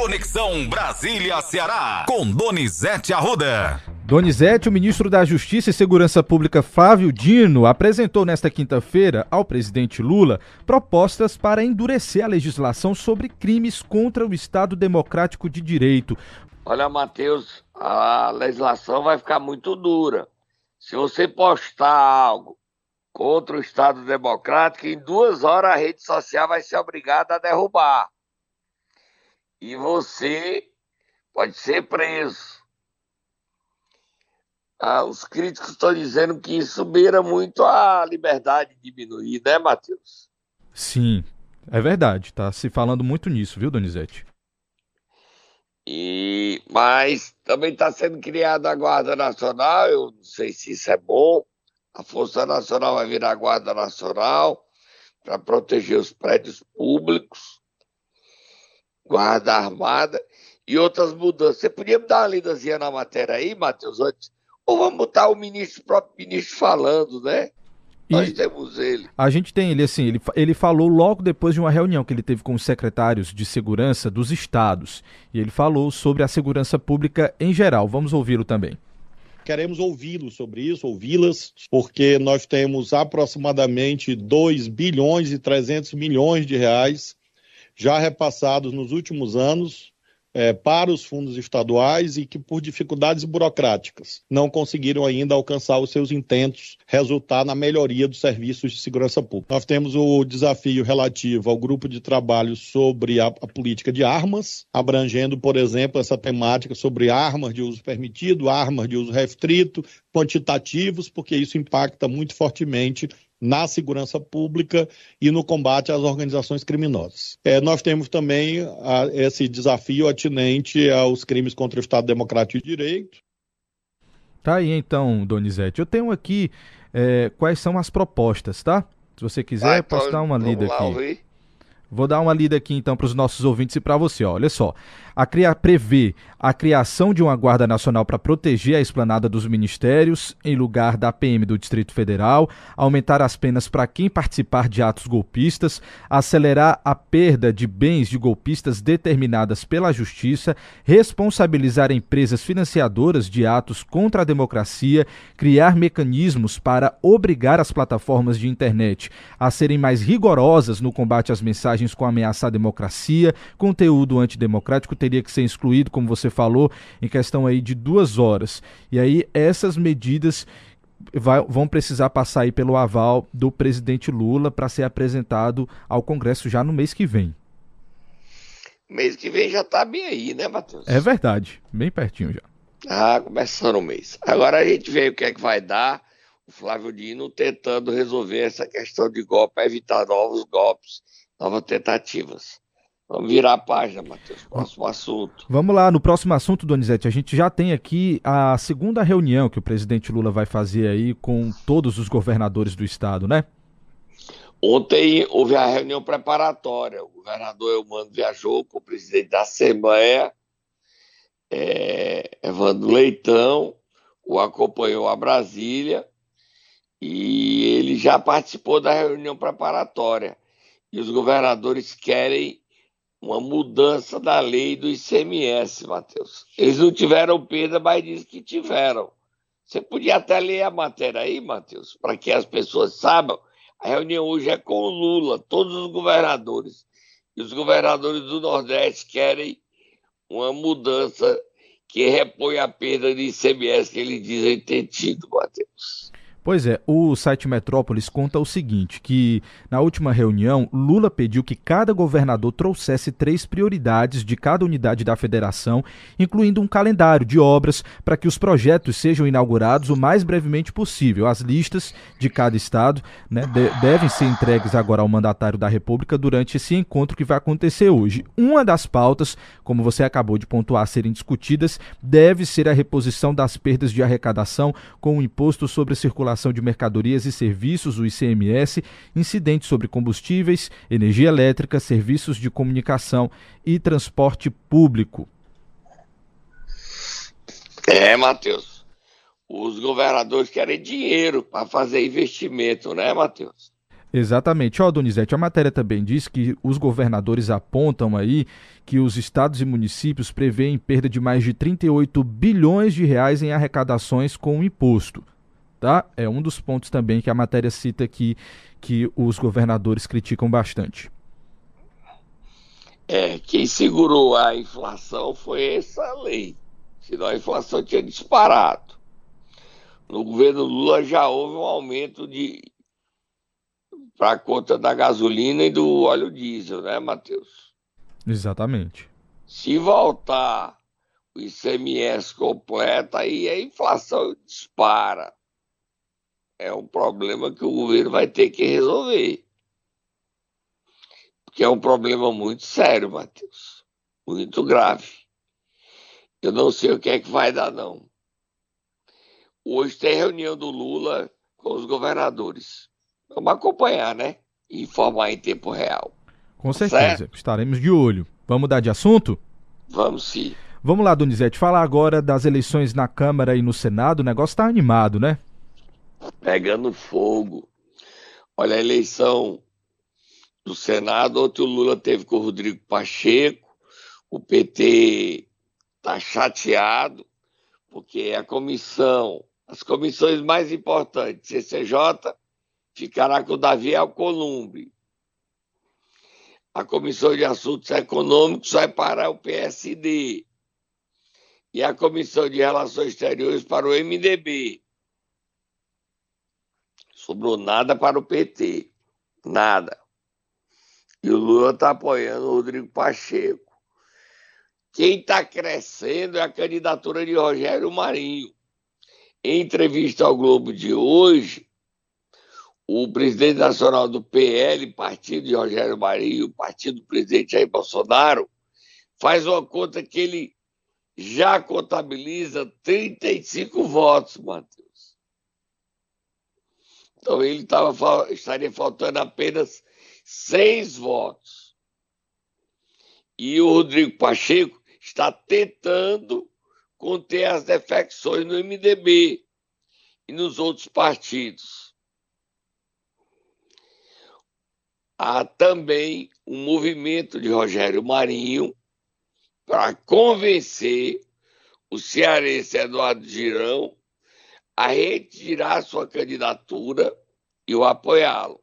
Conexão Brasília-Ceará, com Donizete Arruda. Donizete, o ministro da Justiça e Segurança Pública Flávio Dino apresentou nesta quinta-feira ao presidente Lula propostas para endurecer a legislação sobre crimes contra o Estado Democrático de Direito. Olha, Matheus, a legislação vai ficar muito dura. Se você postar algo contra o Estado Democrático, em duas horas a rede social vai ser obrigada a derrubar e você pode ser preso. Ah, os críticos estão dizendo que isso beira muito a liberdade diminuir, né, Matheus? Sim, é verdade. Tá se falando muito nisso, viu, Donizete? E, mas também está sendo criada a Guarda Nacional, eu não sei se isso é bom. A Força Nacional vai virar a Guarda Nacional para proteger os prédios públicos guarda armada e outras mudanças. Você podia me dar uma lidazinha na matéria aí, Matheus, antes? Ou vamos botar o ministro, o próprio ministro falando, né? E Nós temos ele. A gente tem ele assim, ele, ele falou logo depois de uma reunião que ele teve com os secretários de segurança dos estados. E ele falou sobre a segurança pública em geral. Vamos ouvi-lo também queremos ouvi-lo sobre isso, ouvi-las, porque nós temos aproximadamente 2 bilhões e 300 milhões de reais já repassados nos últimos anos é, para os fundos estaduais e que, por dificuldades burocráticas, não conseguiram ainda alcançar os seus intentos, resultar na melhoria dos serviços de segurança pública. Nós temos o desafio relativo ao grupo de trabalho sobre a, a política de armas, abrangendo, por exemplo, essa temática sobre armas de uso permitido, armas de uso restrito, quantitativos, porque isso impacta muito fortemente na segurança pública e no combate às organizações criminosas. É, nós temos também a, esse desafio atinente aos crimes contra o Estado Democrático de Direito. Tá aí então, Donizete. Eu tenho aqui é, quais são as propostas, tá? Se você quiser, Vai, posso dar uma lida aqui. Ouvir. Vou dar uma lida aqui então para os nossos ouvintes e para você. Ó. Olha só, a criar prevê a criação de uma guarda nacional para proteger a esplanada dos ministérios em lugar da PM do Distrito Federal, aumentar as penas para quem participar de atos golpistas, acelerar a perda de bens de golpistas determinadas pela Justiça, responsabilizar empresas financiadoras de atos contra a democracia, criar mecanismos para obrigar as plataformas de internet a serem mais rigorosas no combate às mensagens com ameaça à democracia, conteúdo antidemocrático teria que ser excluído, como você falou, em questão aí de duas horas. E aí essas medidas vai, vão precisar passar aí pelo aval do presidente Lula para ser apresentado ao Congresso já no mês que vem. Mês que vem já está bem aí, né, Matheus? É verdade, bem pertinho já. Ah, começando o mês. Agora a gente vê o que é que vai dar. O Flávio Dino tentando resolver essa questão de golpe, evitar novos golpes, novas tentativas. Vamos virar a página, Matheus. Próximo assunto. Vamos lá, no próximo assunto, Donizete, a gente já tem aqui a segunda reunião que o presidente Lula vai fazer aí com todos os governadores do estado, né? Ontem houve a reunião preparatória. O governador Eumano viajou com o presidente da Assembleia, é, Evandro Leitão, o acompanhou a Brasília e ele já participou da reunião preparatória. E os governadores querem uma mudança da lei do ICMS, Matheus. Eles não tiveram perda, mas dizem que tiveram. Você podia até ler a matéria aí, Matheus, para que as pessoas saibam. A reunião hoje é com o Lula, todos os governadores. E os governadores do Nordeste querem uma mudança que repõe a perda de ICMS que eles dizem ter tido, Matheus. Pois é, o site Metrópolis conta o seguinte, que na última reunião, Lula pediu que cada governador trouxesse três prioridades de cada unidade da federação, incluindo um calendário de obras para que os projetos sejam inaugurados o mais brevemente possível. As listas de cada estado né, de devem ser entregues agora ao mandatário da República durante esse encontro que vai acontecer hoje. Uma das pautas, como você acabou de pontuar, serem discutidas, deve ser a reposição das perdas de arrecadação com o imposto sobre circulação Circulação de Mercadorias e Serviços, o ICMS, incidentes sobre combustíveis, energia elétrica, serviços de comunicação e transporte público. É, Matheus. Os governadores querem dinheiro para fazer investimento, né, Matheus? Exatamente. Ó, Donizete, a matéria também diz que os governadores apontam aí que os estados e municípios prevêem perda de mais de 38 bilhões de reais em arrecadações com o imposto. Tá? É um dos pontos também que a matéria cita aqui que os governadores criticam bastante. É, quem segurou a inflação foi essa lei. Senão a inflação tinha disparado. No governo Lula já houve um aumento de para a conta da gasolina e do óleo diesel, né, Matheus? Exatamente. Se voltar o ICMS completo, aí a inflação dispara. É um problema que o governo vai ter que resolver. Porque é um problema muito sério, Matheus. Muito grave. Eu não sei o que é que vai dar, não. Hoje tem reunião do Lula com os governadores. Vamos acompanhar, né? E informar em tempo real. Com certeza, certo? estaremos de olho. Vamos mudar de assunto? Vamos sim. Vamos lá, Donizete, falar agora das eleições na Câmara e no Senado. O negócio está animado, né? Pegando fogo. Olha, a eleição do Senado, ontem o Lula teve com o Rodrigo Pacheco, o PT está chateado, porque a comissão, as comissões mais importantes, CCJ ficará com o Davi Alcolumbre. A Comissão de Assuntos Econômicos vai para o PSD. E a Comissão de Relações Exteriores para o MDB. Sobrou nada para o PT. Nada. E o Lula está apoiando o Rodrigo Pacheco. Quem está crescendo é a candidatura de Rogério Marinho. Em entrevista ao Globo de hoje, o presidente nacional do PL, partido de Rogério Marinho, partido do presidente Jair Bolsonaro, faz uma conta que ele já contabiliza 35 votos, Matheus. Então ele tava, estaria faltando apenas seis votos. E o Rodrigo Pacheco está tentando conter as defecções no MDB e nos outros partidos. há também um movimento de Rogério Marinho para convencer o cearense Eduardo Girão a retirar sua candidatura e o apoiá-lo.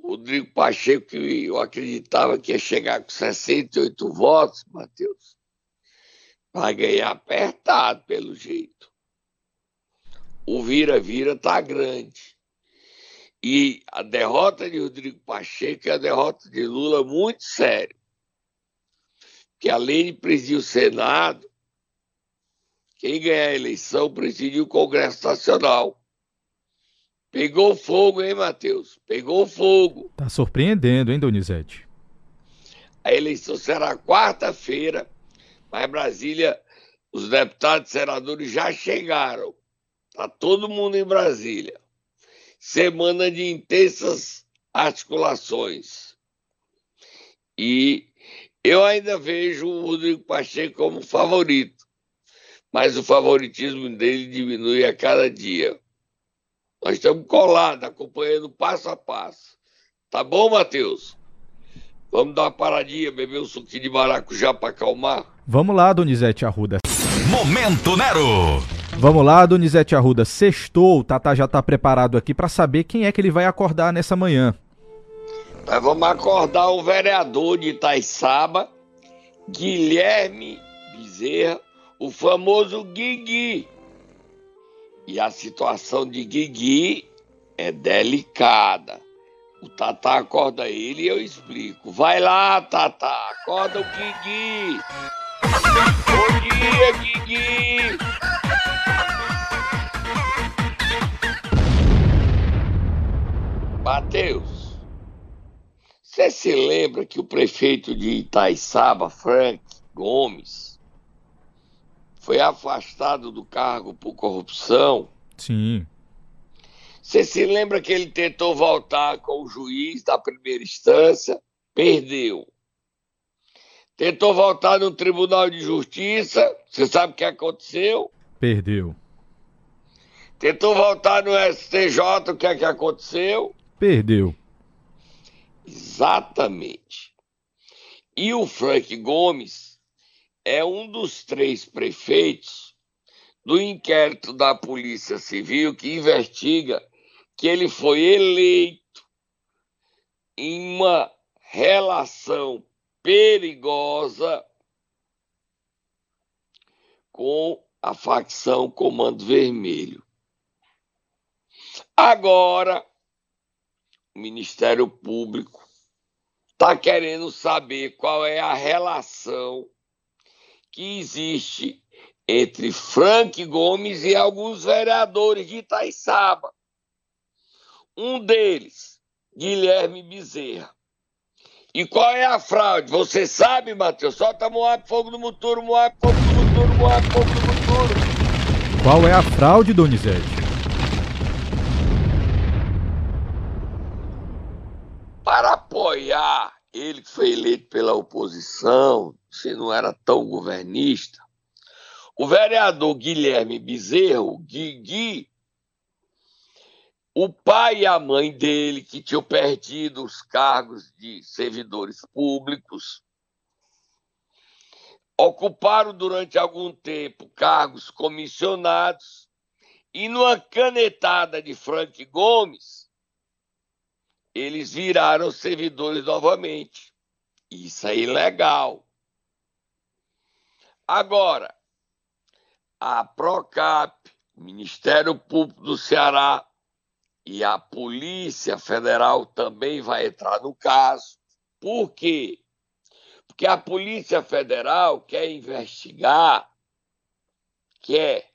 Rodrigo Pacheco, que eu acreditava que ia chegar com 68 votos, Matheus, vai ganhar apertado pelo jeito. O vira-vira está grande. E a derrota de Rodrigo Pacheco é a derrota de Lula muito séria. Que além de presidir o Senado, quem ganhar a eleição presidiu o Congresso Nacional. Pegou fogo, hein, Matheus? Pegou fogo. Tá surpreendendo, hein, Donizete? A eleição será quarta-feira, mas Brasília, os deputados e senadores já chegaram. Tá todo mundo em Brasília semana de intensas articulações. E eu ainda vejo o Rodrigo Pacheco como favorito, mas o favoritismo dele diminui a cada dia. Nós estamos colados, acompanhando passo a passo. Tá bom, Matheus? Vamos dar uma paradinha, beber um suquinho de maracujá para acalmar? Vamos lá, Donizete Arruda. Momento Nero! Vamos lá, Donizete Arruda. Sextou, o Tata já está preparado aqui para saber quem é que ele vai acordar nessa manhã. Nós vamos acordar o vereador de Itaiçaba, Guilherme Bezerra, o famoso Guigui. E a situação de Guigui é delicada. O Tata acorda ele e eu explico. Vai lá, Tata, acorda o Guigui. Bom dia, Guigui. Mateus, você se lembra que o prefeito de Itaiçaba, Frank Gomes, foi afastado do cargo por corrupção? Sim. Você se lembra que ele tentou voltar com o juiz da primeira instância? Perdeu. Tentou voltar no Tribunal de Justiça? Você sabe o que aconteceu? Perdeu. Tentou voltar no STJ, o que é que aconteceu? Perdeu. Exatamente. E o Frank Gomes é um dos três prefeitos do inquérito da Polícia Civil que investiga que ele foi eleito em uma relação perigosa com a facção Comando Vermelho. Agora, o Ministério Público está querendo saber qual é a relação que existe entre Frank Gomes e alguns vereadores de Itaiçaba. Um deles, Guilherme Bezerra. E qual é a fraude? Você sabe, Matheus? Solta Moab, fogo no motor, Moab, fogo no motor, Moab, fogo no motor. Qual é a fraude, Donizete? para apoiar ele que foi eleito pela oposição, se não era tão governista, o vereador Guilherme Bezerro, Guigui, o pai e a mãe dele, que tinham perdido os cargos de servidores públicos, ocuparam durante algum tempo cargos comissionados e, numa canetada de Frank Gomes, eles viraram servidores novamente. Isso é ilegal. Agora, a Procap, o Ministério Público do Ceará e a Polícia Federal também vai entrar no caso. Por quê? Porque a Polícia Federal quer investigar, quer,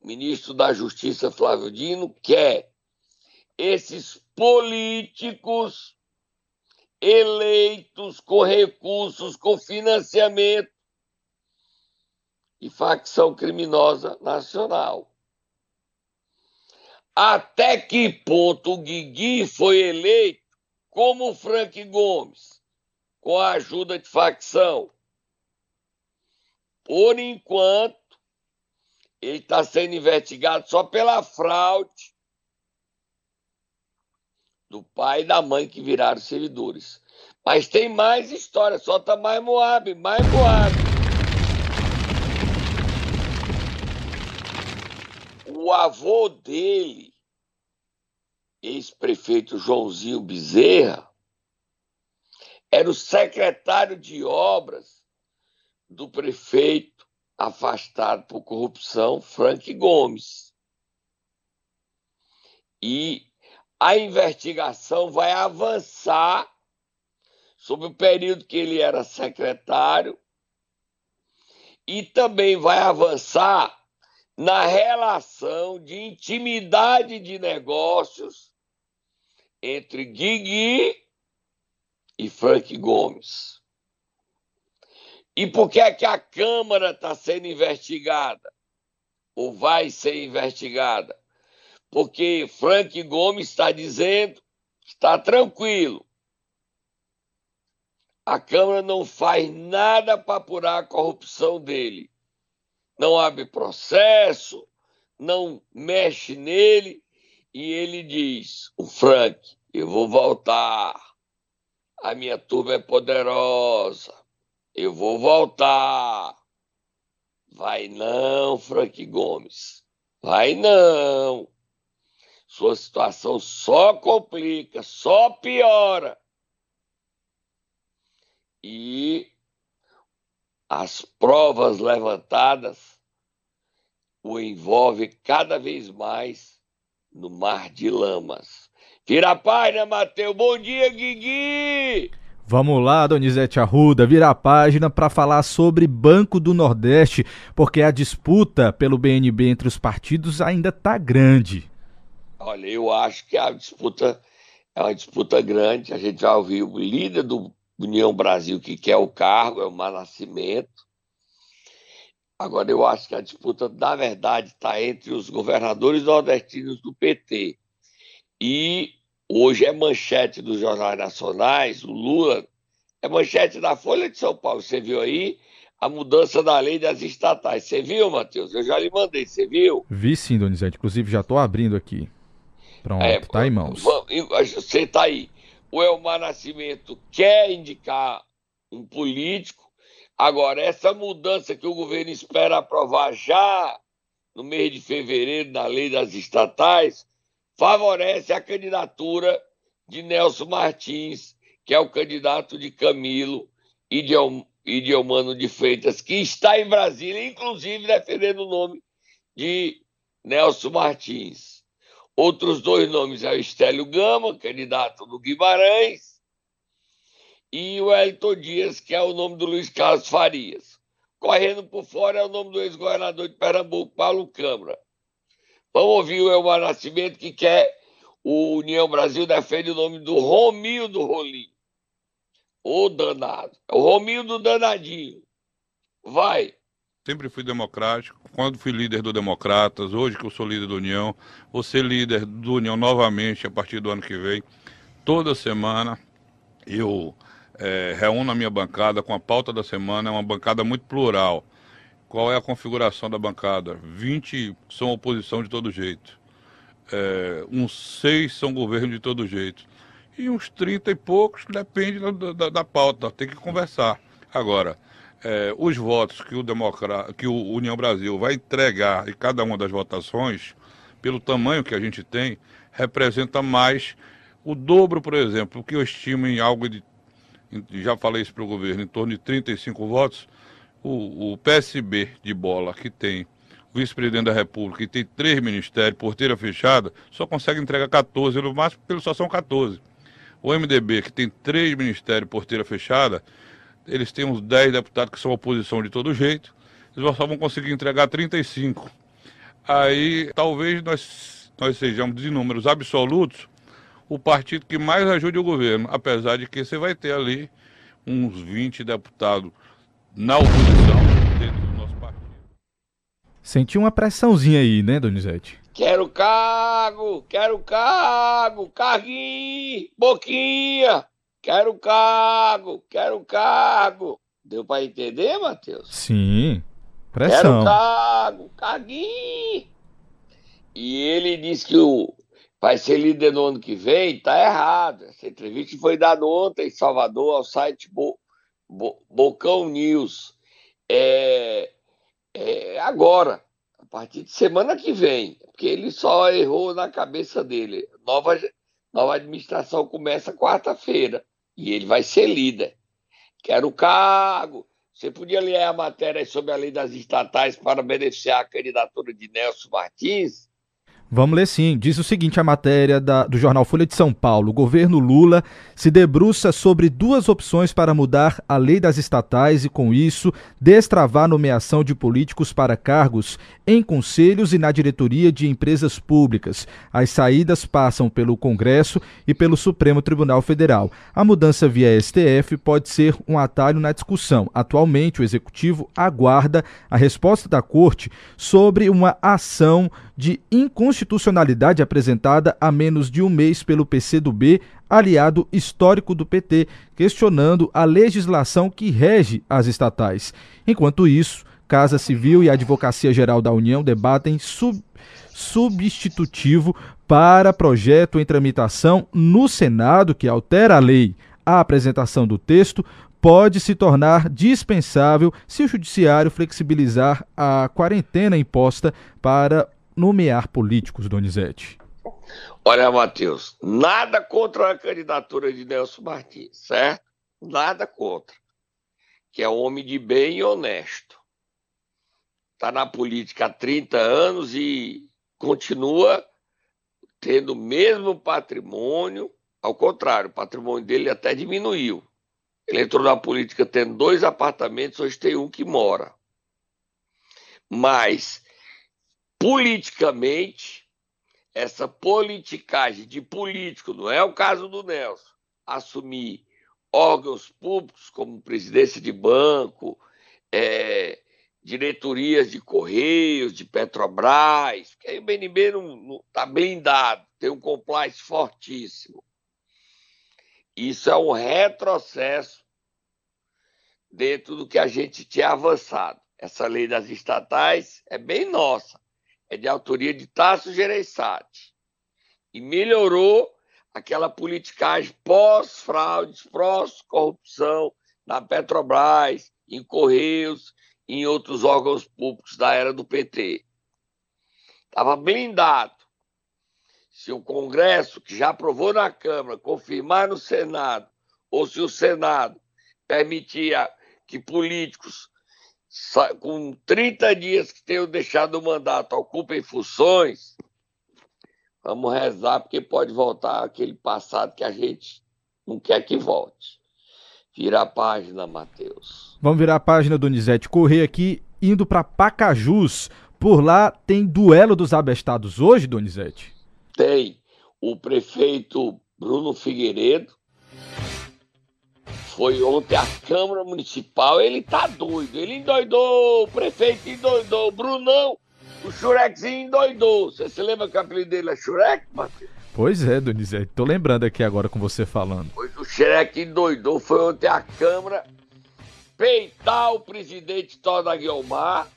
o ministro da Justiça Flávio Dino quer esses políticos eleitos com recursos, com financiamento e facção criminosa nacional. Até que ponto o Guigui foi eleito como Frank Gomes, com a ajuda de facção? Por enquanto, ele está sendo investigado só pela fraude do pai e da mãe que viraram servidores. Mas tem mais história, solta mais Moab, mais Moab. O avô dele, ex-prefeito Joãozinho Bezerra, era o secretário de obras do prefeito afastado por corrupção, Frank Gomes. E a investigação vai avançar sobre o período que ele era secretário e também vai avançar na relação de intimidade de negócios entre Guigui e Frank Gomes. E por que é que a Câmara está sendo investigada? Ou vai ser investigada? Porque Frank Gomes está dizendo está tranquilo. A Câmara não faz nada para apurar a corrupção dele. Não abre processo, não mexe nele, e ele diz: o Frank, eu vou voltar. A minha turma é poderosa. Eu vou voltar. Vai não, Frank Gomes. Vai não sua situação só complica, só piora. E as provas levantadas o envolve cada vez mais no mar de lamas. Vira a página, Matheus. Bom dia, Guigui! Vamos lá, Donizete Arruda, vira a página para falar sobre Banco do Nordeste, porque a disputa pelo BNB entre os partidos ainda está grande. Olha, eu acho que a disputa é uma disputa grande. A gente já ouviu o líder do União Brasil que quer o cargo, é o Manascimento. Agora, eu acho que a disputa, na verdade, está entre os governadores nordestinos do PT. E hoje é manchete dos jornais nacionais, o Lula é manchete da Folha de São Paulo. Você viu aí a mudança da lei das estatais. Você viu, Matheus? Eu já lhe mandei, você viu? Vi sim, Donizete. Inclusive, já estou abrindo aqui. Pronto, é, tá em mãos. Você tá aí. O Elmar Nascimento quer indicar um político. Agora, essa mudança que o governo espera aprovar já no mês de fevereiro na lei das estatais favorece a candidatura de Nelson Martins, que é o candidato de Camilo e de, e de Eumano de Freitas, que está em Brasília, inclusive defendendo o nome de Nelson Martins. Outros dois nomes é o Estélio Gama, candidato do Guimarães, e o Elton Dias, que é o nome do Luiz Carlos Farias. Correndo por fora é o nome do ex-governador de Pernambuco, Paulo Câmara. Vamos ouvir o Elmar Nascimento, que quer o União Brasil defende o nome do Romildo Rolim. Ô danado. É o Romildo Danadinho. Vai. Sempre fui democrático. Quando fui líder do Democratas, hoje que eu sou líder do União, vou ser líder do União novamente a partir do ano que vem. Toda semana eu é, reúno a minha bancada com a pauta da semana, é uma bancada muito plural. Qual é a configuração da bancada? 20 são oposição de todo jeito. É, uns 6 são governo de todo jeito. E uns 30 e poucos depende da, da, da pauta, tem que conversar. Agora, é, os votos que o, Democrata, que o União Brasil vai entregar em cada uma das votações, pelo tamanho que a gente tem, representa mais o dobro, por exemplo, que eu estimo em algo de já falei isso para o governo, em torno de 35 votos, o, o PSB de bola, que tem vice-presidente da República e tem três ministérios, porteira fechada, só consegue entregar 14, no máximo, pelo só são 14. O MDB, que tem três ministérios, porteira fechada, eles têm uns 10 deputados que são oposição de todo jeito, eles só vão conseguir entregar 35. Aí talvez nós, nós sejamos de números absolutos o partido que mais ajude o governo, apesar de que você vai ter ali uns 20 deputados na oposição dentro do nosso partido. Sentiu uma pressãozinha aí, né, Donizete? Quero cargo, quero cargo, carguinho, boquinha, quero cargo, quero cargo. Deu para entender, Matheus? Sim, pressão. Quero cargo, carguinho. E ele disse que o, vai ser líder no ano que vem, está errado. Essa entrevista foi dada ontem em Salvador ao site Bo, Bo, Bocão News. É, é, agora, a partir de semana que vem, porque ele só errou na cabeça dele. Nova, nova administração começa quarta-feira e ele vai ser líder. Quero cargo. Você podia ler a matéria sobre a lei das estatais para beneficiar a candidatura de Nelson Martins? Vamos ler sim. Diz o seguinte a matéria da, do jornal Folha de São Paulo. O governo Lula se debruça sobre duas opções para mudar a lei das estatais e, com isso, destravar a nomeação de políticos para cargos em conselhos e na diretoria de empresas públicas. As saídas passam pelo Congresso e pelo Supremo Tribunal Federal. A mudança via STF pode ser um atalho na discussão. Atualmente, o Executivo aguarda a resposta da Corte sobre uma ação de inconstitucionalidade apresentada há menos de um mês pelo PCdoB, aliado histórico do PT, questionando a legislação que rege as estatais. Enquanto isso, Casa Civil e Advocacia Geral da União debatem sub substitutivo para projeto em tramitação no Senado que altera a lei. A apresentação do texto pode se tornar dispensável se o Judiciário flexibilizar a quarentena imposta para nomear políticos, Donizete? Olha, Matheus, nada contra a candidatura de Nelson Martins, certo? Nada contra. Que é um homem de bem e honesto. Está na política há 30 anos e continua tendo o mesmo patrimônio. Ao contrário, o patrimônio dele até diminuiu. Ele entrou na política tendo dois apartamentos, hoje tem um que mora. Mas politicamente, essa politicagem de político, não é o caso do Nelson, assumir órgãos públicos como presidência de banco, é, diretorias de Correios, de Petrobras, que aí o BNB não está blindado, tem um compliance fortíssimo. Isso é um retrocesso dentro do que a gente tinha avançado. Essa lei das estatais é bem nossa, é de autoria de Tasso Gereissati. E melhorou aquela politicagem pós-fraudes, pós-corrupção na Petrobras, em Correios, em outros órgãos públicos da era do PT. Estava blindado. Se o Congresso, que já aprovou na Câmara, confirmar no Senado, ou se o Senado permitia que políticos com 30 dias que tenham deixado o mandato ocupem funções, vamos rezar porque pode voltar aquele passado que a gente não quer que volte. Vira a página, Matheus. Vamos virar a página, Donizete. Correr aqui, indo para Pacajus. Por lá tem duelo dos abestados hoje, Donizete? Tem. O prefeito Bruno Figueiredo foi ontem à Câmara Municipal. Ele tá doido. Ele endoidou, o prefeito endoidou, o Brunão, o Xurequezinho endoidou. Você se lembra que o apelido dele é Xureque, Matheus? Pois é, Donizete. Tô lembrando aqui agora com você falando. Pois o Xureque endoidou. Foi ontem à Câmara peitar o presidente Toda Guilmar.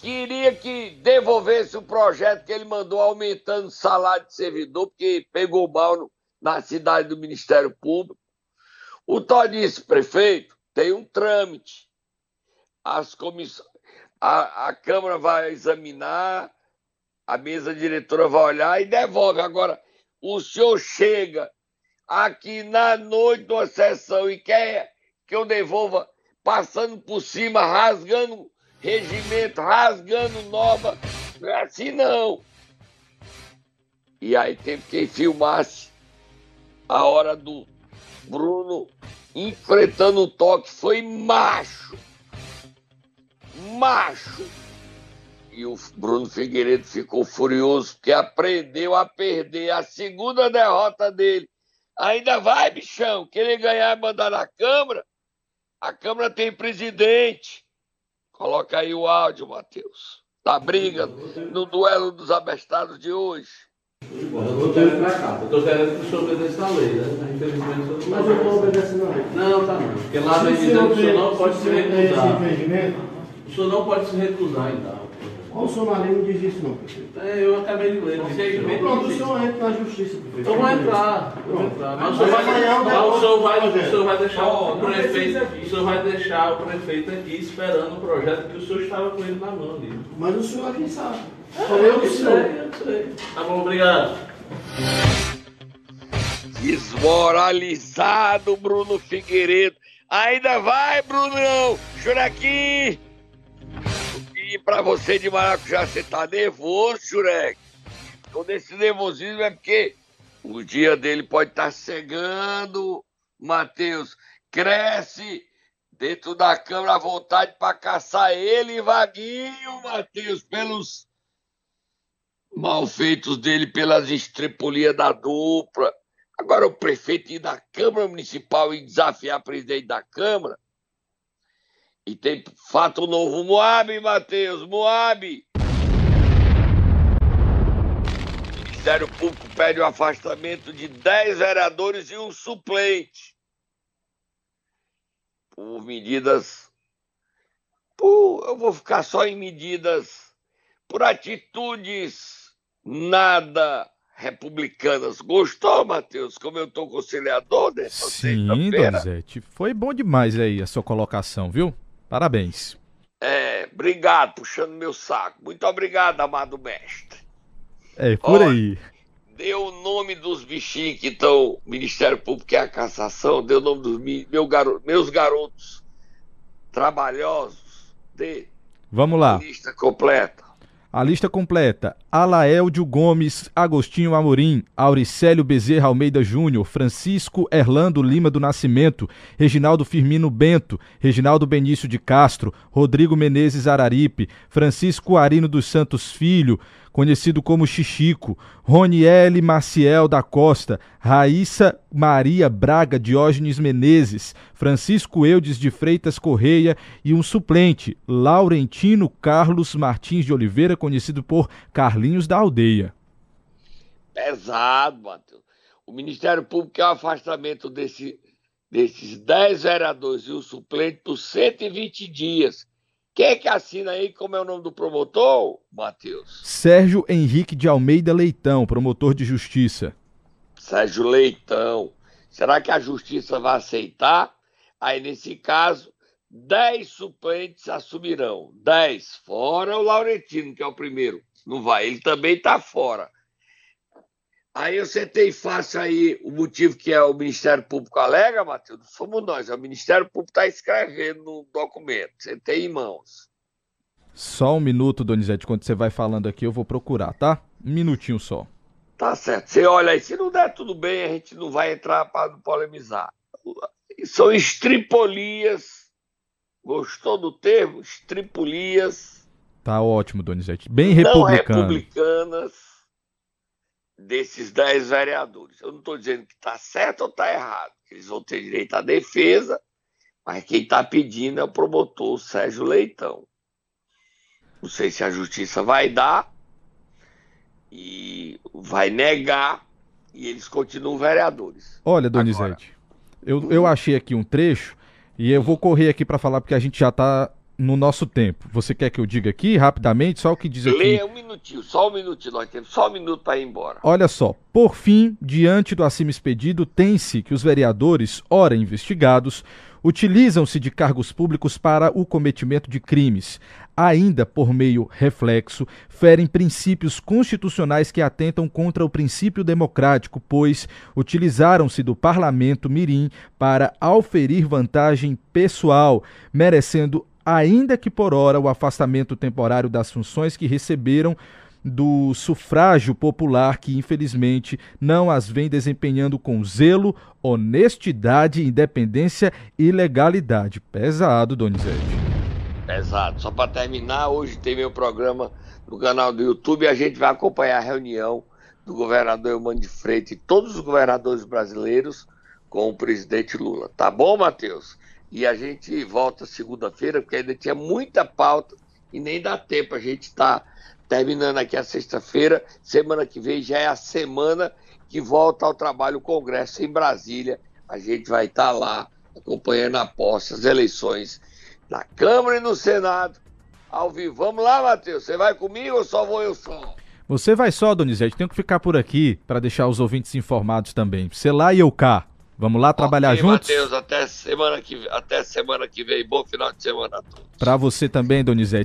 Queria que devolvesse o projeto que ele mandou aumentando o salário de servidor, porque pegou mal no, na cidade do Ministério Público. O Tó disse, prefeito, tem um trâmite. As a, a Câmara vai examinar, a mesa diretora vai olhar e devolve. Agora, o senhor chega aqui na noite de uma sessão e quer que eu devolva passando por cima, rasgando regimento, rasgando nova. É assim não. E aí teve quem filmasse a hora do Bruno enfrentando o toque foi macho. Macho. E o Bruno Figueiredo ficou furioso porque aprendeu a perder a segunda derrota dele. Ainda vai, bichão, querer ganhar e mandar na Câmara? A Câmara tem presidente. Coloca aí o áudio, Matheus. Da briga no duelo dos abestados de hoje. Eu vou ter pra cá. Eu estou querendo que o senhor obedeça a lei, né? Infelizmente o senhor não Mas eu estou obedecendo a lei. Não, tá não. Porque lá vem dizendo que o senhor não pode se recusar. O senhor não pode se recusar, então. Qual funcionário diz isso não, prefeito? É, eu acabei de ler. Não então, Pronto, o senhor entra na justiça, prefeito. Eu vou entrar, eu vou entrar. Mas o senhor vai, mas o senhor vai, o senhor vai deixar o prefeito, o senhor vai deixar o prefeito aqui esperando o projeto que o senhor estava com ele na mão ali. Mas o senhor aqui sabe. Só eu que sei, eu sei. Tá bom, obrigado. Desmoralizado, Bruno Figueiredo. Ainda vai, Brunão! Churaquim! E pra você de maracujá, você tá nervoso, Churek? Todo esse nervosismo é porque o dia dele pode estar tá chegando, Matheus. Cresce dentro da Câmara a vontade para caçar ele e Vaguinho, Matheus, pelos malfeitos dele, pelas estrepolias da dupla. Agora, o prefeito ir da Câmara Municipal e desafiar o presidente da Câmara. E tem fato novo, Moab, Matheus, Moab. O Ministério Público pede o afastamento de 10 vereadores e um suplente. Por medidas. Por, eu vou ficar só em medidas. Por atitudes nada republicanas. Gostou, Matheus? Como eu estou conciliador dessa Sim, Donizete. Foi bom demais aí a sua colocação, viu? Parabéns. É, obrigado, puxando meu saco. Muito obrigado, amado mestre. É, por Olha, aí. Deu o nome dos bichinhos que estão. Ministério Público é a cassação, deu o nome dos meu garo, meus garotos trabalhosos. De Vamos lá. Lista completa. A lista completa: Alaeldio Gomes, Agostinho Amorim, Auricélio Bezerra Almeida Júnior, Francisco Erlando Lima do Nascimento, Reginaldo Firmino Bento, Reginaldo Benício de Castro, Rodrigo Menezes Araripe, Francisco Arino dos Santos Filho, conhecido como Xixico, Roniele Maciel da Costa, Raíssa Maria Braga Diógenes Menezes, Francisco Eudes de Freitas Correia e um suplente, Laurentino Carlos Martins de Oliveira, conhecido por Carlinhos da Aldeia. Pesado, Matheus. O Ministério Público quer o afastamento desse, desses 10 vereadores e o suplente por 120 dias. Quem é que assina aí? Como é o nome do promotor, Matheus? Sérgio Henrique de Almeida Leitão, promotor de justiça. Sérgio Leitão. Será que a justiça vai aceitar? Aí, nesse caso, 10 suplentes assumirão. 10, fora o Laurentino, que é o primeiro. Não vai, ele também está fora. Aí eu sentei fácil aí o motivo que é o Ministério Público alega, Matheus, somos nós, é o Ministério Público está escrevendo no documento, sentei em mãos. Só um minuto, Donizete, quando você vai falando aqui eu vou procurar, tá? Um minutinho só. Tá certo, você olha aí, se não der tudo bem, a gente não vai entrar para polemizar. São estripolias, gostou do termo? Estripolias. Tá ótimo, Donizete, bem republicano. Não republicanas desses 10 vereadores. Eu não estou dizendo que está certo ou está errado, eles vão ter direito à defesa, mas quem está pedindo é o promotor Sérgio Leitão. Não sei se a justiça vai dar e vai negar e eles continuam vereadores. Olha, Donizete, eu, eu achei aqui um trecho e eu vou correr aqui para falar porque a gente já está no nosso tempo. Você quer que eu diga aqui rapidamente, só o que diz aqui? Leia um minutinho, só um minutinho, nós temos só um minuto para ir embora. Olha só, por fim, diante do acima expedido, tem-se que os vereadores, ora investigados, utilizam-se de cargos públicos para o cometimento de crimes, ainda por meio reflexo, ferem princípios constitucionais que atentam contra o princípio democrático, pois utilizaram-se do parlamento mirim para auferir vantagem pessoal, merecendo ainda que por hora o afastamento temporário das funções que receberam do sufrágio popular que infelizmente não as vem desempenhando com zelo, honestidade, independência e legalidade. Pesado, Donizete. Pesado. Só para terminar, hoje tem meu programa no canal do YouTube e a gente vai acompanhar a reunião do governador Eumano de Freitas e todos os governadores brasileiros com o presidente Lula. Tá bom, Matheus? E a gente volta segunda-feira, porque ainda tinha muita pauta e nem dá tempo. A gente está terminando aqui a sexta-feira. Semana que vem já é a semana que volta ao trabalho o Congresso em Brasília. A gente vai estar tá lá acompanhando a posse, as eleições na Câmara e no Senado. Ao vivo. Vamos lá, Matheus. Você vai comigo ou só vou eu só? Você vai só, Donizete. Tenho que ficar por aqui para deixar os ouvintes informados também. Você lá e eu cá. Vamos lá trabalhar okay, juntos? Matheus, até semana que até semana que vem. Bom final de semana a todos. Para você também, Donizete.